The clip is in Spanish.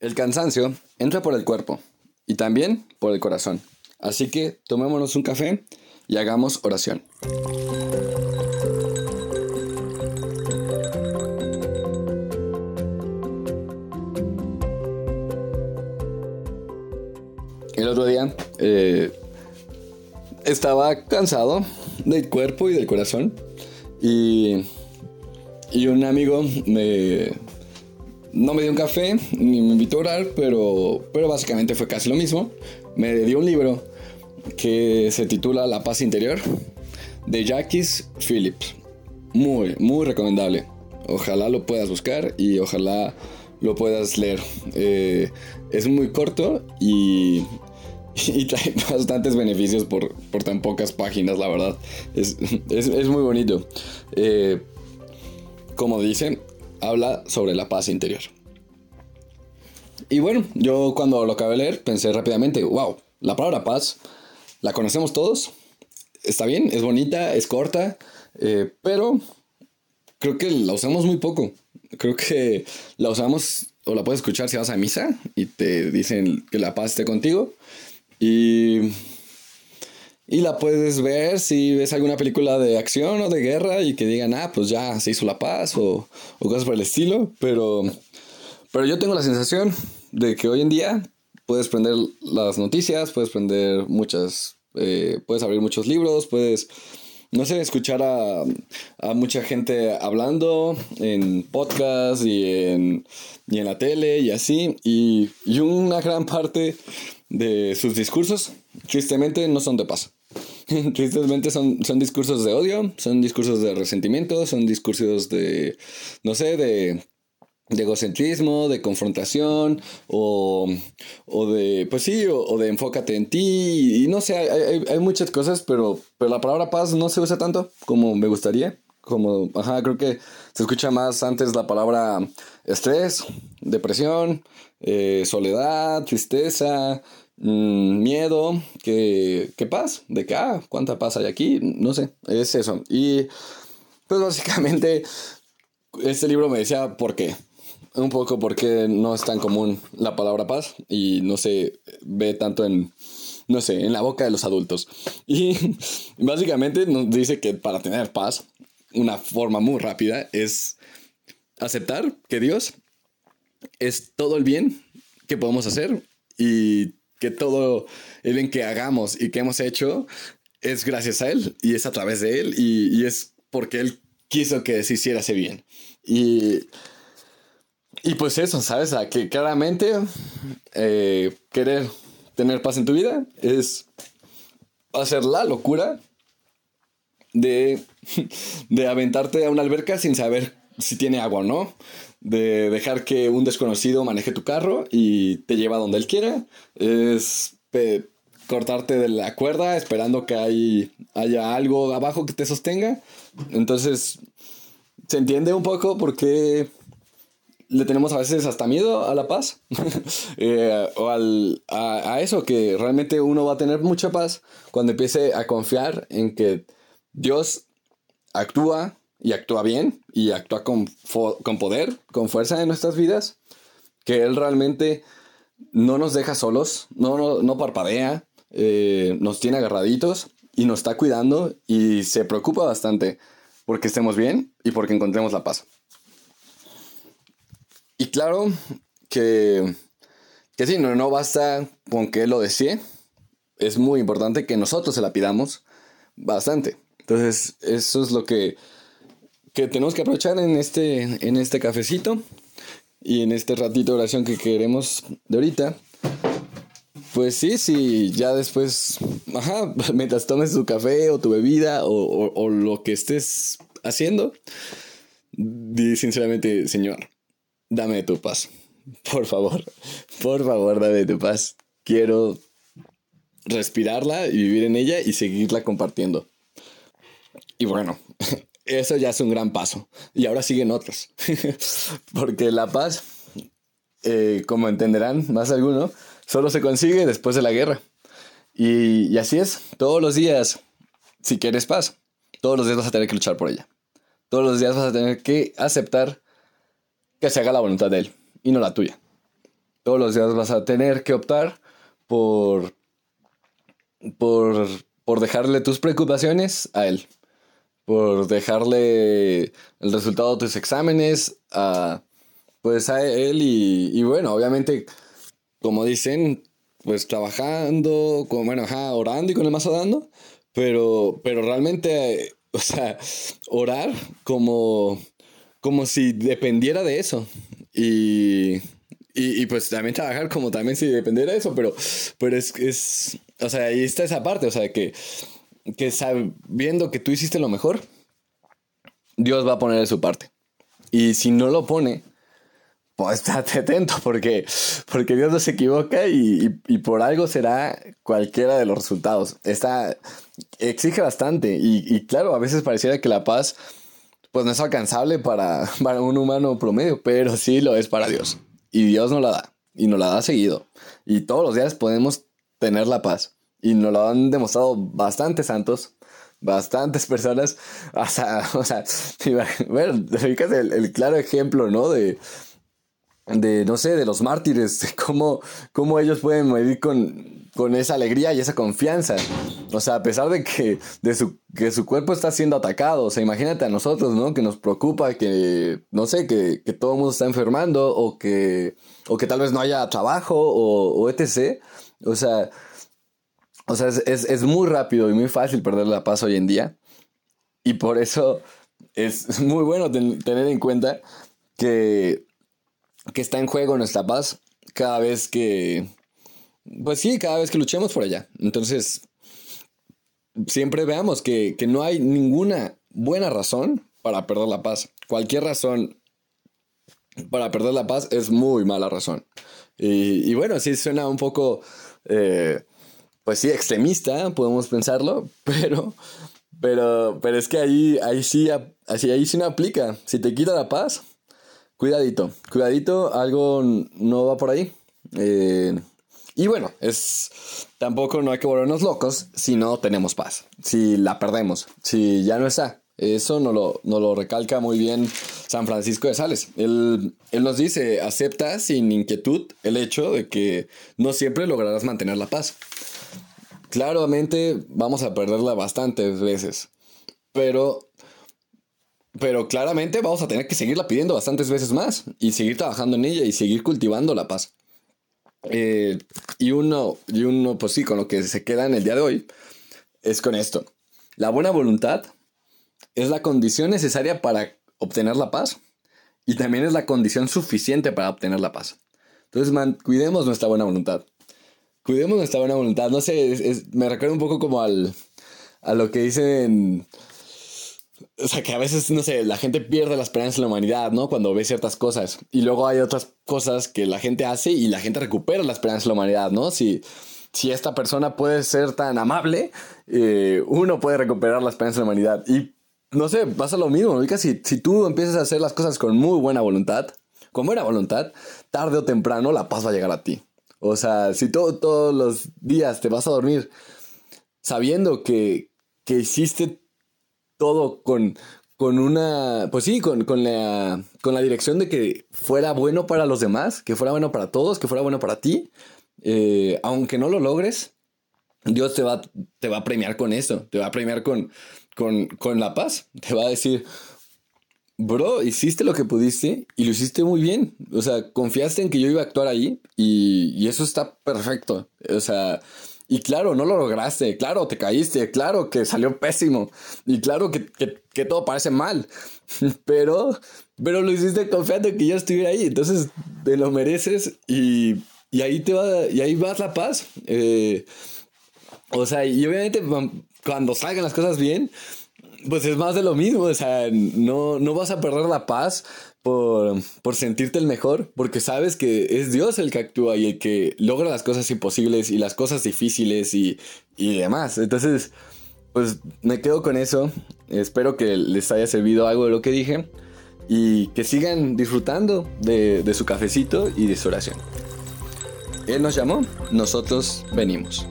El cansancio entra por el cuerpo y también por el corazón. Así que tomémonos un café y hagamos oración. El otro día eh, estaba cansado del cuerpo y del corazón y, y un amigo me, no me dio un café ni me invitó a orar, pero, pero básicamente fue casi lo mismo. Me dio un libro que se titula La paz interior de Jackie Phillips. Muy, muy recomendable. Ojalá lo puedas buscar y ojalá lo puedas leer. Eh, es muy corto y, y trae bastantes beneficios por, por, tan pocas páginas, la verdad. Es, es, muy bonito. Eh, como dicen, habla sobre la paz interior. Y bueno, yo cuando lo acabé de leer pensé rápidamente, wow, la palabra paz la conocemos todos, está bien, es bonita, es corta, eh, pero creo que la usamos muy poco. Creo que la usamos o la puedes escuchar si vas a misa y te dicen que la paz esté contigo. Y, y la puedes ver si ves alguna película de acción o de guerra y que digan, ah, pues ya se hizo la paz o, cosas por el estilo. Pero, pero yo tengo la sensación de que hoy en día puedes prender las noticias, puedes prender muchas, eh, puedes abrir muchos libros, puedes, no sé, escuchar a, a mucha gente hablando en podcast y en, y en la tele y así. Y, y una gran parte de sus discursos, tristemente, no son de paz. Tristemente son, son discursos de odio, son discursos de resentimiento, son discursos de, no sé, de de egocentrismo, de confrontación, o, o de, pues sí, o, de enfócate en ti, y, no sé, hay, hay, muchas cosas, pero, pero la palabra paz no se usa tanto como me gustaría, como, ajá, creo que se escucha más antes la palabra estrés, depresión, eh, soledad, tristeza, mmm, miedo, que, que paz, de que, ah, cuánta paz hay aquí, no sé, es eso, y pues básicamente este libro me decía por qué. Un poco porque no es tan común la palabra paz y no se ve tanto en, no sé, en la boca de los adultos. Y básicamente nos dice que para tener paz, una forma muy rápida es aceptar que Dios es todo el bien que podemos hacer y que todo el bien que hagamos y que hemos hecho es gracias a Él y es a través de Él y, es porque Él quiso que se hiciera ese bien. Y y pues eso, ¿sabes? A que claramente eh, querer tener paz en tu vida es hacer la locura de, de aventarte a una alberca sin saber si tiene agua o no, de dejar que un desconocido maneje tu carro y te lleva donde él quiera, es cortarte de la cuerda esperando que hay, haya algo abajo que te sostenga. Entonces, se entiende un poco por qué le tenemos a veces hasta miedo a la paz eh, o al, a, eso, que realmente uno va a tener mucha paz cuando empiece a confiar en que Dios actúa y actúa bien y actúa con, con poder, con fuerza en nuestras vidas, que Él realmente no nos deja solos, no, no, no parpadea, eh, nos tiene agarraditos y nos está cuidando y se preocupa bastante porque estemos bien y porque encontremos la paz. Y claro que, que sí, no, no basta con que Él lo desee. Es muy importante que nosotros se la pidamos bastante. Entonces, eso es lo que, que tenemos que aprovechar en este, en este cafecito y en este ratito de oración que queremos de ahorita. Pues sí, sí, ya después, ajá, mientras tomes tu café o tu bebida o, o, lo que estés haciendo, di sinceramente, Señor, dame tu paz. Por favor, por favor, dame tu paz. Quiero respirarla y vivir en ella y seguirla compartiendo. Y bueno, eso ya es un gran paso. Y ahora siguen otros. Porque la paz, eh, como entenderán más alguno, solo se consigue después de la guerra. Y, y así es, todos los días, si quieres paz, todos los días vas a tener que luchar por ella. Todos los días vas a tener que aceptar que se haga la voluntad de Él y no la tuya. Todos los días vas a tener que optar por, por, por dejarle tus preocupaciones a Él. Por dejarle el resultado de tus exámenes a, pues a Él. Y, y bueno, obviamente, como dicen, pues trabajando, con, bueno, ajá, orando y con el mazo dando. Pero, pero realmente, o sea, orar como, como si dependiera de eso. Y, y, pues también trabajar como también si dependiera de eso, pero, pero es, es, o sea, ahí está esa parte, o sea, que, que sabiendo que tú hiciste lo mejor, Dios va a poner de su parte. Y si no lo pone, pues estate atento porque, porque Dios no se equivoca y, por algo será cualquiera de los resultados. Está, exige bastante y, y, claro, a veces pareciera que la paz pues no es alcanzable para, para un humano promedio, pero sí lo es para Dios. Y Dios nos la da. Y nos la da seguido. Y todos los días podemos tener la paz. Y nos lo han demostrado bastantes santos. Bastantes personas. Sea, o sea bueno, el, el claro ejemplo, ¿no? De, de, no sé, de los mártires, de cómo, cómo ellos pueden vivir con, con esa alegría y esa confianza. O sea, a pesar de que, de su, que su cuerpo está siendo atacado, o sea, imagínate a nosotros, ¿no? Que nos preocupa que, no sé, que, que todo el mundo está enfermando o que, o que tal vez no haya trabajo o, o etc. O sea, o sea es, es, muy rápido y muy fácil perder la paz hoy en día. Y por eso es muy bueno tener en cuenta que, que está en juego nuestra paz cada vez que, pues sí, cada vez que luchemos por ella. Entonces, siempre veamos que, no hay ninguna buena razón para perder la paz. Cualquier razón para perder la paz es muy mala razón. Y, bueno, sí suena un poco, eh, pues sí, extremista, podemos pensarlo, pero, pero, pero es que ahí, ahí, sí, ahí sí no aplica. Si te quita la paz, cuidadito, cuidadito, algo no va por ahí. Eh, y bueno, es tampoco no hay que volvernos locos si no tenemos paz, si la perdemos, si ya no está. Eso nos lo, lo recalca muy bien San Francisco de Sales. Él, él nos dice, acepta sin inquietud el hecho de que no siempre lograrás mantener la paz. Claramente vamos a perderla bastantes veces, pero pero claramente vamos a tener que seguirla pidiendo bastantes veces más y seguir trabajando en ella y seguir cultivando la paz. Eh, y uno, y uno, pues sí, con lo que se queda en el día de hoy, es con esto. La buena voluntad es la condición necesaria para obtener la paz y también es la condición suficiente para obtener la paz. Entonces, cuidemos nuestra buena voluntad. Cuidemos nuestra buena voluntad. No sé, me recuerda un poco como al, a lo que dicen o sea, que a veces, no sé, la gente pierde la esperanza en la humanidad, ¿no? Cuando ve ciertas cosas. Y luego hay otras cosas que la gente hace y la gente recupera la esperanza en la humanidad, ¿no? Si, si esta persona puede ser tan amable, eh, uno puede recuperar la esperanza en la humanidad. Y no sé, pasa lo mismo, ¿no? Si, si tú empiezas a hacer las cosas con muy buena voluntad, con buena voluntad, tarde o temprano la paz va a llegar a ti. O sea, si todo, todos los días te vas a dormir sabiendo que, que hiciste todo con, con una, pues sí, con, con, la, con la dirección de que fuera bueno para los demás, que fuera bueno para todos, que fuera bueno para ti. Eh, aunque no lo logres, Dios te va, te va a premiar con eso, te va a premiar con, con, con la paz, te va a decir, bro, hiciste lo que pudiste y lo hiciste muy bien. O sea, confiaste en que yo iba a actuar ahí y, y eso está perfecto. O sea, y claro, no lo lograste, claro, te caíste, claro que salió pésimo y claro que, que, todo parece mal, pero, pero lo hiciste confiando en que yo estuviera ahí, entonces te lo mereces y, y ahí te va, y ahí vas la paz. Eh, o sea, y obviamente cuando salgan las cosas bien, pues es más de lo mismo, o sea, no, no vas a perder la paz por, sentirte el mejor, porque sabes que es Dios el que actúa y el que logra las cosas imposibles y las cosas difíciles y, demás. Entonces, pues me quedo con eso. Espero que les haya servido algo de lo que dije y que sigan disfrutando de, de su cafecito y de su oración. Él nos llamó, nosotros venimos.